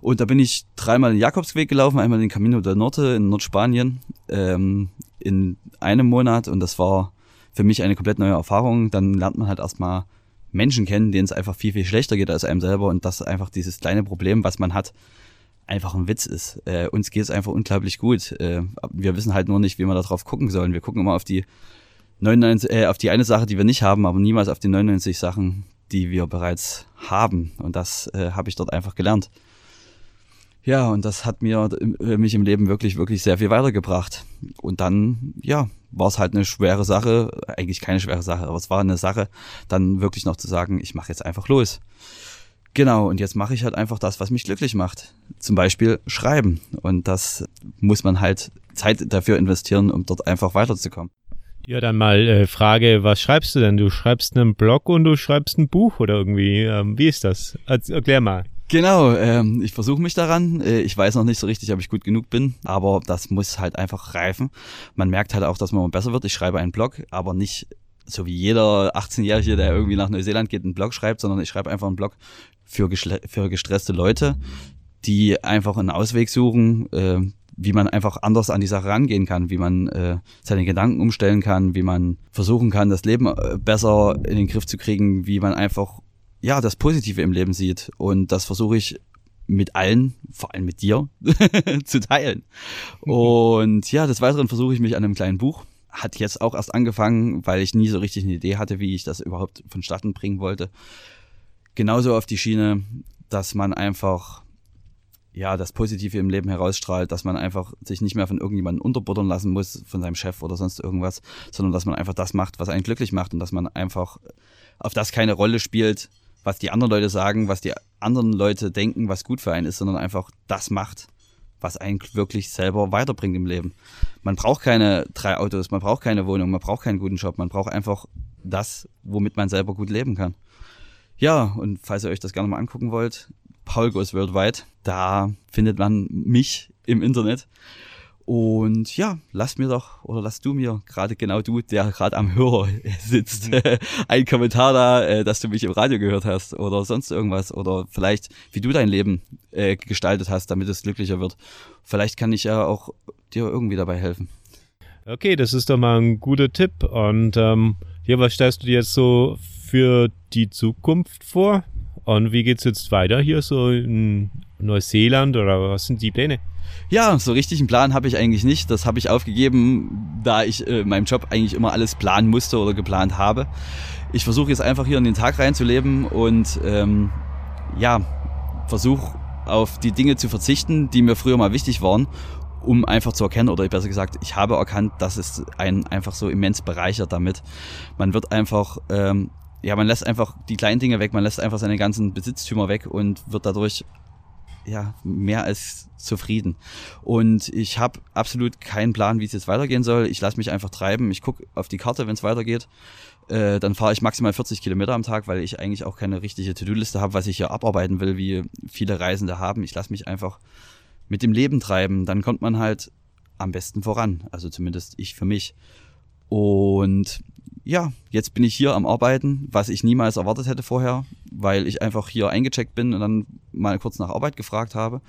Und da bin ich dreimal den Jakobsweg gelaufen, einmal den Camino del Norte in Nordspanien. Ähm, in einem Monat und das war für mich eine komplett neue Erfahrung. Dann lernt man halt erstmal Menschen kennen, denen es einfach viel, viel schlechter geht als einem selber und das einfach dieses kleine Problem, was man hat, einfach ein Witz ist. Äh, uns geht es einfach unglaublich gut. Äh, wir wissen halt nur nicht, wie wir da drauf gucken sollen. Wir gucken immer auf die 99, äh, auf die eine Sache, die wir nicht haben, aber niemals auf die 99 Sachen, die wir bereits haben. Und das äh, habe ich dort einfach gelernt. Ja, und das hat mir äh, mich im Leben wirklich, wirklich sehr viel weitergebracht. Und dann, ja, war es halt eine schwere Sache, eigentlich keine schwere Sache, aber es war eine Sache, dann wirklich noch zu sagen, ich mache jetzt einfach los. Genau, und jetzt mache ich halt einfach das, was mich glücklich macht. Zum Beispiel schreiben. Und das muss man halt Zeit dafür investieren, um dort einfach weiterzukommen. Ja, dann mal äh, Frage, was schreibst du denn? Du schreibst einen Blog und du schreibst ein Buch oder irgendwie. Ähm, wie ist das? Erklär mal. Genau, ähm, ich versuche mich daran. Äh, ich weiß noch nicht so richtig, ob ich gut genug bin, aber das muss halt einfach reifen. Man merkt halt auch, dass man besser wird. Ich schreibe einen Blog, aber nicht so wie jeder 18-Jährige, der irgendwie nach Neuseeland geht, einen Blog schreibt, sondern ich schreibe einfach einen Blog für, für gestresste Leute, die einfach einen Ausweg suchen, äh, wie man einfach anders an die Sache rangehen kann, wie man äh, seine Gedanken umstellen kann, wie man versuchen kann, das Leben äh, besser in den Griff zu kriegen, wie man einfach ja, das Positive im Leben sieht. Und das versuche ich mit allen, vor allem mit dir, zu teilen. Und ja, des Weiteren versuche ich mich an einem kleinen Buch. Hat jetzt auch erst angefangen, weil ich nie so richtig eine Idee hatte, wie ich das überhaupt vonstatten bringen wollte. Genauso auf die Schiene, dass man einfach ja, das Positive im Leben herausstrahlt, dass man einfach sich nicht mehr von irgendjemandem unterbuttern lassen muss, von seinem Chef oder sonst irgendwas, sondern dass man einfach das macht, was einen glücklich macht und dass man einfach auf das keine Rolle spielt, was die anderen Leute sagen, was die anderen Leute denken, was gut für einen ist, sondern einfach das macht, was einen wirklich selber weiterbringt im Leben. Man braucht keine drei Autos, man braucht keine Wohnung, man braucht keinen guten Job, man braucht einfach das, womit man selber gut leben kann. Ja, und falls ihr euch das gerne mal angucken wollt, Paul Goes Worldwide, da findet man mich im Internet. Und ja, lass mir doch, oder lass du mir, gerade genau du, der gerade am Hörer sitzt, mhm. einen Kommentar da, äh, dass du mich im Radio gehört hast oder sonst irgendwas. Oder vielleicht, wie du dein Leben äh, gestaltet hast, damit es glücklicher wird. Vielleicht kann ich ja auch dir irgendwie dabei helfen. Okay, das ist doch mal ein guter Tipp. Und ähm, hier, was stellst du dir jetzt so für die Zukunft vor? Und wie geht's jetzt weiter hier so in Neuseeland oder was sind die Pläne? Ja, so richtig einen Plan habe ich eigentlich nicht. Das habe ich aufgegeben, da ich äh, in meinem Job eigentlich immer alles planen musste oder geplant habe. Ich versuche jetzt einfach hier in den Tag reinzuleben und ähm, ja, versuche auf die Dinge zu verzichten, die mir früher mal wichtig waren, um einfach zu erkennen, oder besser gesagt, ich habe erkannt, dass es einen einfach so immens bereichert damit. Man wird einfach, ähm, ja, man lässt einfach die kleinen Dinge weg, man lässt einfach seine ganzen Besitztümer weg und wird dadurch ja, mehr als zufrieden. Und ich habe absolut keinen Plan, wie es jetzt weitergehen soll. Ich lasse mich einfach treiben. Ich gucke auf die Karte, wenn es weitergeht. Äh, dann fahre ich maximal 40 Kilometer am Tag, weil ich eigentlich auch keine richtige To-Do-Liste habe, was ich hier abarbeiten will, wie viele Reisende haben. Ich lasse mich einfach mit dem Leben treiben. Dann kommt man halt am besten voran. Also zumindest ich für mich. Und ja, jetzt bin ich hier am Arbeiten, was ich niemals erwartet hätte vorher, weil ich einfach hier eingecheckt bin und dann mal kurz nach Arbeit gefragt habe.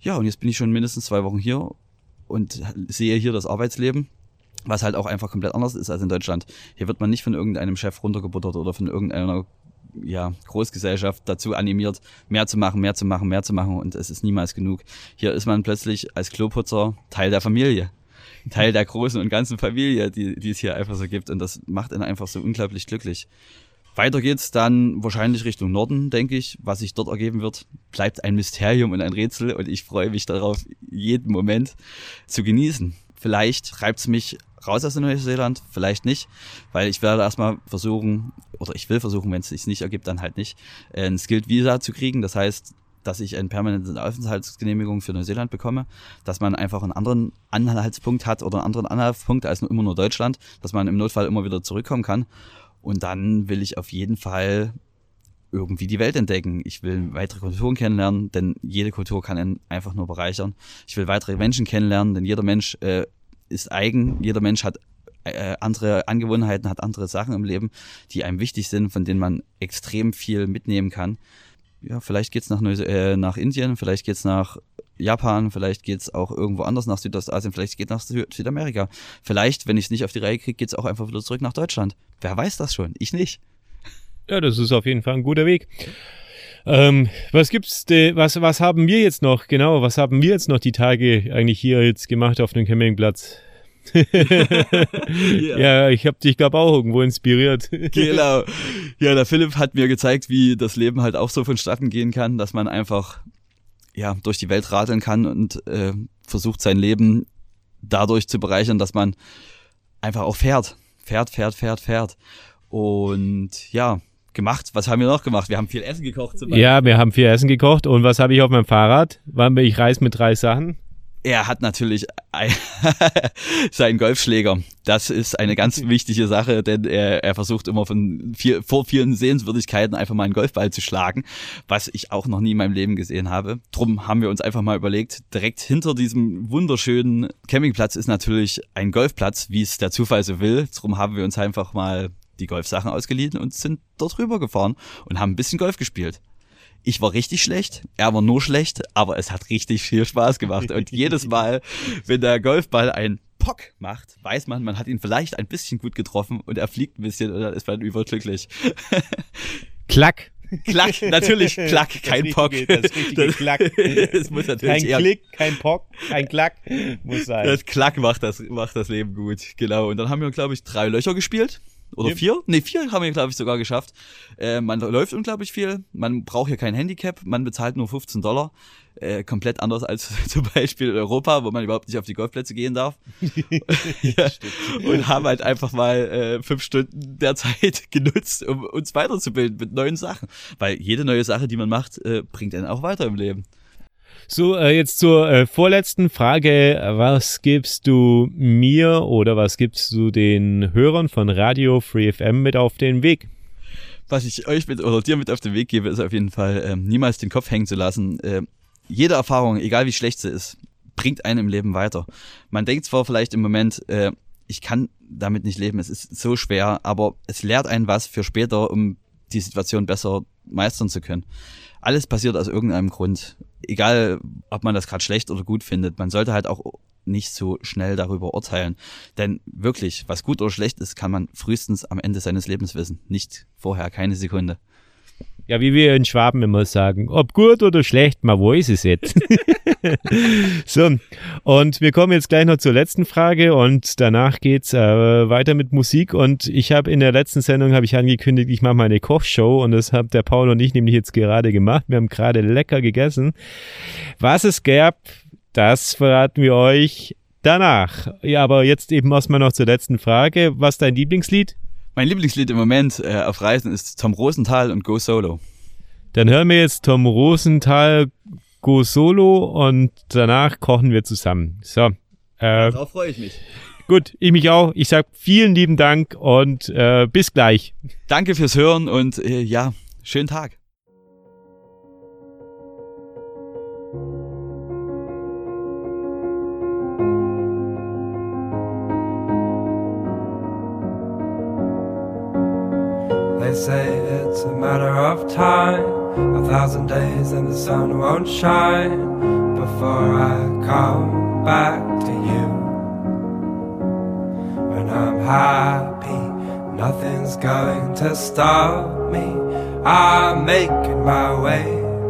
Ja, und jetzt bin ich schon mindestens zwei Wochen hier und sehe hier das Arbeitsleben, was halt auch einfach komplett anders ist als in Deutschland. Hier wird man nicht von irgendeinem Chef runtergebuttert oder von irgendeiner ja, Großgesellschaft dazu animiert, mehr zu machen, mehr zu machen, mehr zu machen und es ist niemals genug. Hier ist man plötzlich als Kloputzer Teil der Familie. Teil der großen und ganzen Familie, die, die es hier einfach so gibt. Und das macht ihn einfach so unglaublich glücklich. Weiter geht's dann wahrscheinlich Richtung Norden, denke ich. Was sich dort ergeben wird, bleibt ein Mysterium und ein Rätsel und ich freue mich darauf, jeden Moment zu genießen. Vielleicht treibt's mich raus aus Neuseeland, vielleicht nicht, weil ich werde erstmal versuchen, oder ich will versuchen, wenn es sich nicht ergibt, dann halt nicht, ein Skilled Visa zu kriegen. Das heißt, dass ich eine permanente Aufenthaltsgenehmigung für Neuseeland bekomme, dass man einfach einen anderen Anhaltspunkt hat oder einen anderen Anhaltspunkt als nur immer nur Deutschland, dass man im Notfall immer wieder zurückkommen kann. Und dann will ich auf jeden Fall irgendwie die Welt entdecken. Ich will weitere Kulturen kennenlernen, denn jede Kultur kann einfach nur bereichern. Ich will weitere Menschen kennenlernen, denn jeder Mensch äh, ist eigen, jeder Mensch hat äh, andere Angewohnheiten, hat andere Sachen im Leben, die einem wichtig sind, von denen man extrem viel mitnehmen kann ja, vielleicht geht's nach, äh, nach Indien, vielleicht geht's nach Japan, vielleicht geht's auch irgendwo anders nach Südostasien, vielleicht geht nach Sü Südamerika. Vielleicht, wenn ich es nicht auf die Reihe kriege, geht's auch einfach wieder zurück nach Deutschland. Wer weiß das schon? Ich nicht. Ja, das ist auf jeden Fall ein guter Weg. Ähm, was gibt's de, was, was haben wir jetzt noch, genau, was haben wir jetzt noch die Tage eigentlich hier jetzt gemacht auf dem Campingplatz? ja. ja. ich habe dich, glaube auch irgendwo inspiriert. genau. Ja, der Philipp hat mir gezeigt, wie das Leben halt auch so vonstatten gehen kann, dass man einfach ja durch die Welt radeln kann und äh, versucht sein Leben dadurch zu bereichern, dass man einfach auch fährt, fährt, fährt, fährt, fährt. Und ja, gemacht. Was haben wir noch gemacht? Wir haben viel Essen gekocht. Zum Beispiel. Ja, wir haben viel Essen gekocht. Und was habe ich auf meinem Fahrrad? Ich reise mit drei Sachen er hat natürlich seinen Golfschläger. Das ist eine ganz wichtige Sache, denn er, er versucht immer von viel, vor vielen Sehenswürdigkeiten einfach mal einen Golfball zu schlagen, was ich auch noch nie in meinem Leben gesehen habe. Drum haben wir uns einfach mal überlegt, direkt hinter diesem wunderschönen Campingplatz ist natürlich ein Golfplatz, wie es der Zufall so will. Drum haben wir uns einfach mal die Golfsachen ausgeliehen und sind dort rüber gefahren und haben ein bisschen Golf gespielt. Ich war richtig schlecht, er war nur schlecht, aber es hat richtig viel Spaß gemacht. Und jedes Mal, wenn der Golfball ein Pock macht, weiß man, man hat ihn vielleicht ein bisschen gut getroffen und er fliegt ein bisschen und dann ist man überglücklich. Klack. Klack, natürlich Klack, kein das Pock. Das richtige Klack. das muss natürlich kein Klick, kein Pock, kein Klack muss sein. Das Klack macht das, macht das Leben gut, genau. Und dann haben wir, glaube ich, drei Löcher gespielt. Oder vier? Ne, vier haben wir, glaube ich, sogar geschafft. Äh, man läuft unglaublich viel. Man braucht hier kein Handicap. Man bezahlt nur 15 Dollar. Äh, komplett anders als zum Beispiel in Europa, wo man überhaupt nicht auf die Golfplätze gehen darf. ja. Und haben halt einfach mal äh, fünf Stunden der Zeit genutzt, um uns weiterzubilden mit neuen Sachen. Weil jede neue Sache, die man macht, äh, bringt einen auch weiter im Leben. So, äh, jetzt zur äh, vorletzten Frage. Was gibst du mir oder was gibst du den Hörern von Radio Free FM mit auf den Weg? Was ich euch mit oder dir mit auf den Weg gebe, ist auf jeden Fall, ähm, niemals den Kopf hängen zu lassen. Äh, jede Erfahrung, egal wie schlecht sie ist, bringt einen im Leben weiter. Man denkt zwar vielleicht im Moment, äh, ich kann damit nicht leben, es ist so schwer, aber es lehrt einen was für später, um die Situation besser meistern zu können. Alles passiert aus irgendeinem Grund egal ob man das gerade schlecht oder gut findet, man sollte halt auch nicht so schnell darüber urteilen. Denn wirklich, was gut oder schlecht ist, kann man frühestens am Ende seines Lebens wissen. Nicht vorher, keine Sekunde. Ja, wie wir in Schwaben immer sagen, ob gut oder schlecht, man weiß es jetzt. so, und wir kommen jetzt gleich noch zur letzten Frage und danach geht's äh, weiter mit Musik und ich habe in der letzten Sendung ich angekündigt, ich mache mal eine Kochshow und das hat der Paul und ich nämlich jetzt gerade gemacht. Wir haben gerade lecker gegessen. Was es gab, das verraten wir euch danach. Ja, aber jetzt eben erstmal noch zur letzten Frage. Was ist dein Lieblingslied? Mein Lieblingslied im Moment äh, auf Reisen ist Tom Rosenthal und Go Solo. Dann hören wir jetzt Tom Rosenthal go solo und danach kochen wir zusammen. So. Äh, Darauf freue ich mich. gut, ich mich auch. Ich sag vielen lieben Dank und äh, bis gleich. Danke fürs Hören und äh, ja, schönen Tag. They say it's a matter of time, a thousand days and the sun won't shine before I come back to you. When I'm happy, nothing's going to stop me. I'm making my way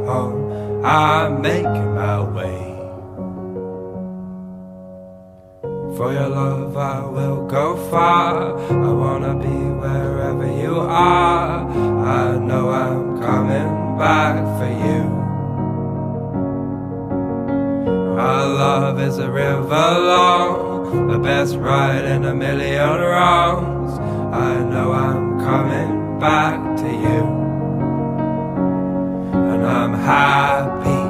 home, I'm making my way. For your love, I will go far. I wanna be wherever you are. I know I'm coming back for you. Our love is a river long, the best ride in a million wrongs. I know I'm coming back to you. And I'm happy,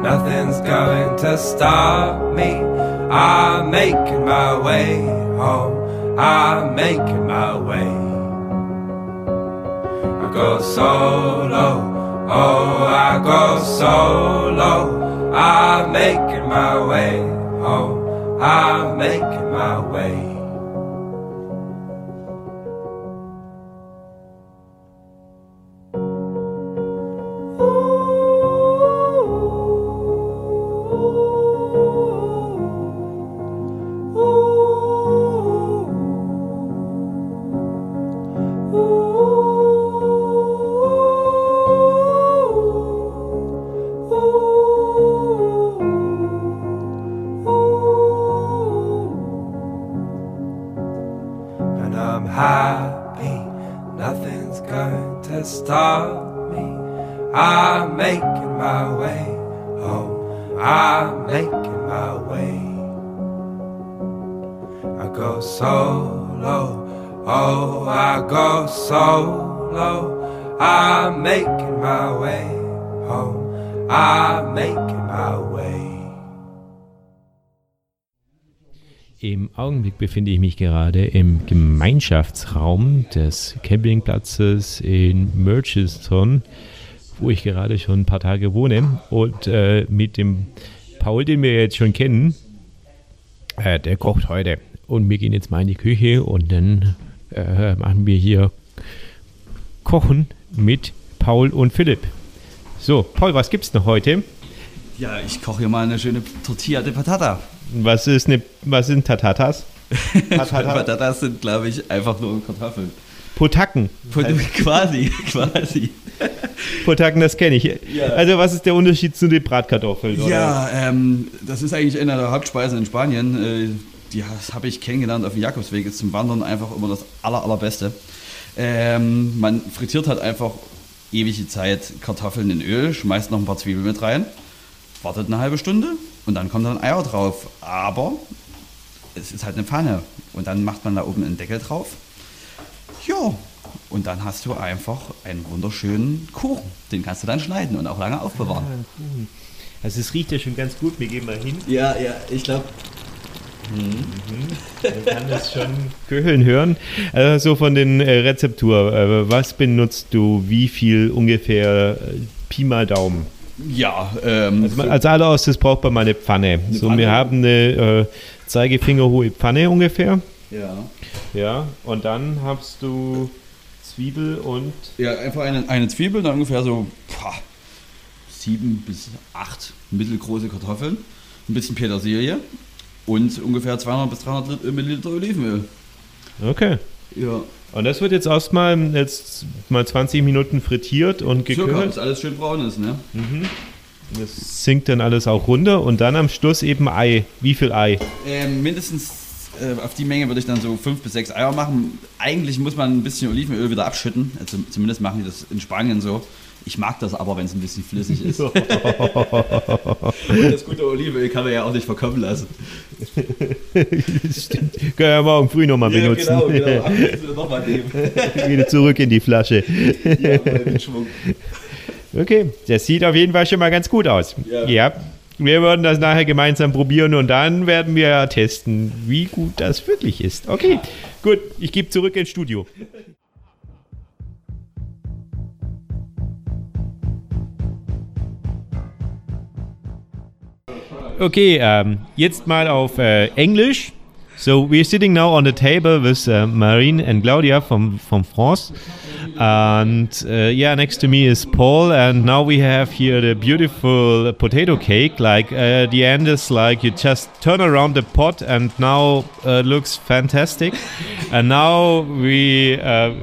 nothing's going to stop me. I'm making my way home. I'm making my way. I go solo. Oh, I go solo. I'm making my way home. I'm making my way. I'm happy. Nothing's going to stop me. I'm making my way home. I'm making my way. I go solo. Oh, I go solo. I'm making my way home. I'm making my way. Im Augenblick befinde ich mich gerade im Gemeinschaftsraum des Campingplatzes in Murchiston, wo ich gerade schon ein paar Tage wohne. Und äh, mit dem Paul, den wir jetzt schon kennen, äh, der kocht heute. Und wir gehen jetzt mal in die Küche und dann äh, machen wir hier Kochen mit Paul und Philipp. So, Paul, was gibt's noch heute? Ja, ich koche hier mal eine schöne Tortilla de Patata. Was ist eine, was sind Tatatas? Patatas sind, glaube ich, einfach nur Kartoffeln. Potacken. quasi, quasi. Potacken, das kenne ich. Ja. Also was ist der Unterschied zu den Bratkartoffeln? oder? Ja, ähm, das ist eigentlich eine der Hauptspeisen in Spanien. Äh, die habe ich kennengelernt auf dem Jakobsweg. Ist zum Wandern einfach immer das aller, allerbeste. Ähm, man frittiert halt einfach ewige Zeit Kartoffeln in Öl, schmeißt noch ein paar Zwiebeln mit rein, wartet eine halbe Stunde und dann kommt dann Eier drauf. Aber es ist halt eine Pfanne und dann macht man da oben einen Deckel drauf. Ja, und dann hast du einfach einen wunderschönen Kuchen. Den kannst du dann schneiden und auch lange aufbewahren. Also es riecht ja schon ganz gut. Wir gehen mal hin. Ja, ja, ich glaube, Man kann das schon köcheln hören. Also so von den äh, Rezeptur. Äh, was benutzt du? Wie viel ungefähr? Äh, Pi mal Daumen. Ja, ähm, Also man- als allererstes braucht man mal eine Pfanne. so, Pfanne? wir haben eine äh, Zeigefingerhohe Pfanne ungefähr. ja. Ja. Und dann hast du Zwiebel und ja, einfach eine, eine Zwiebel, dann ungefähr so pah, sieben bis acht mittelgroße Kartoffeln, ein bisschen Petersilie und ungefähr 200 bis 300 Lit- Milliliter Olivenöl. okay. Ja, Und das wird jetzt erstmal jetzt mal 20 Minuten frittiert und circa, geköchelt. bis alles schön braun ist, ne? Das sinkt dann alles auch runter und dann am Schluss eben Ei. Wie viel Ei? Ähm, mindestens äh, auf die Menge würde ich dann so fünf bis sechs Eier machen. Eigentlich muss man ein bisschen Olivenöl wieder abschütten. Also zumindest machen die das in Spanien so. Ich mag das aber, wenn es ein bisschen flüssig ist. Und das gute Olivenöl kann man ja auch nicht verkommen lassen. Stimmt. Können wir morgen früh nochmal benutzen. genau. Ab und zu Nochmal nehmen. Wieder zurück in die Flasche. Ja, mal mit Schwung. Okay, das sieht auf jeden Fall schon mal ganz gut aus. Ja. Wir werden das nachher gemeinsam probieren und dann werden wir testen, wie gut das wirklich ist. Okay, gut, ich gebe zurück ins Studio. Okay, ähm, jetzt mal auf äh, Englisch. So we're sitting now on the table with uh, Marine and Claudia from from France, and uh, yeah, next to me is Paul, and now we have here the beautiful potato cake. Like uh, the end is like you just turn around the pot, and now uh, looks fantastic. and now we. Uh,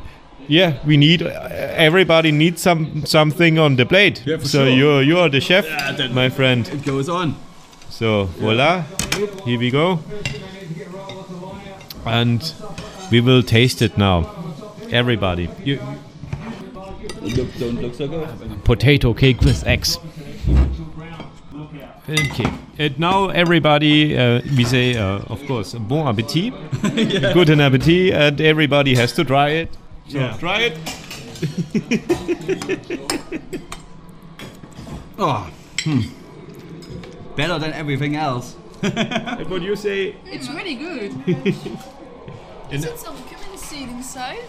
yeah, we need everybody needs some something on the plate. Yeah, so sure. you're you're the chef, Yeah, my friend. It goes on. So voila, here we go. And we will taste it now. Everybody. You, Look, don't look so good. potato cake with eggs. Okay. And now everybody, uh, we say, uh, of course, bon appetit. Good appetit, and everybody has to try it. So Yeah. try it. Oh, hmm. Better than everything else. And what you say? It's really good. And, Is it some cumin seed inside?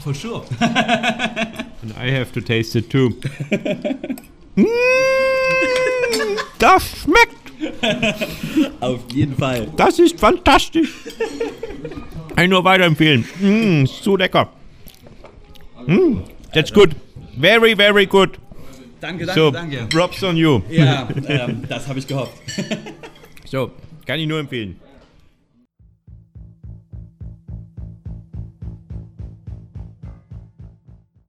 For sure. and I have to taste it too. Mm, das schmeckt. Auf jeden Fall. Das ist fantastisch. Kann ich nur weiterempfehlen. Mm, so lecker. Mm, that's good. Very, very good. Danke, danke, So, danke. props on you. Ja, ähm, das habe ich gehofft. So, kann ich nur empfehlen.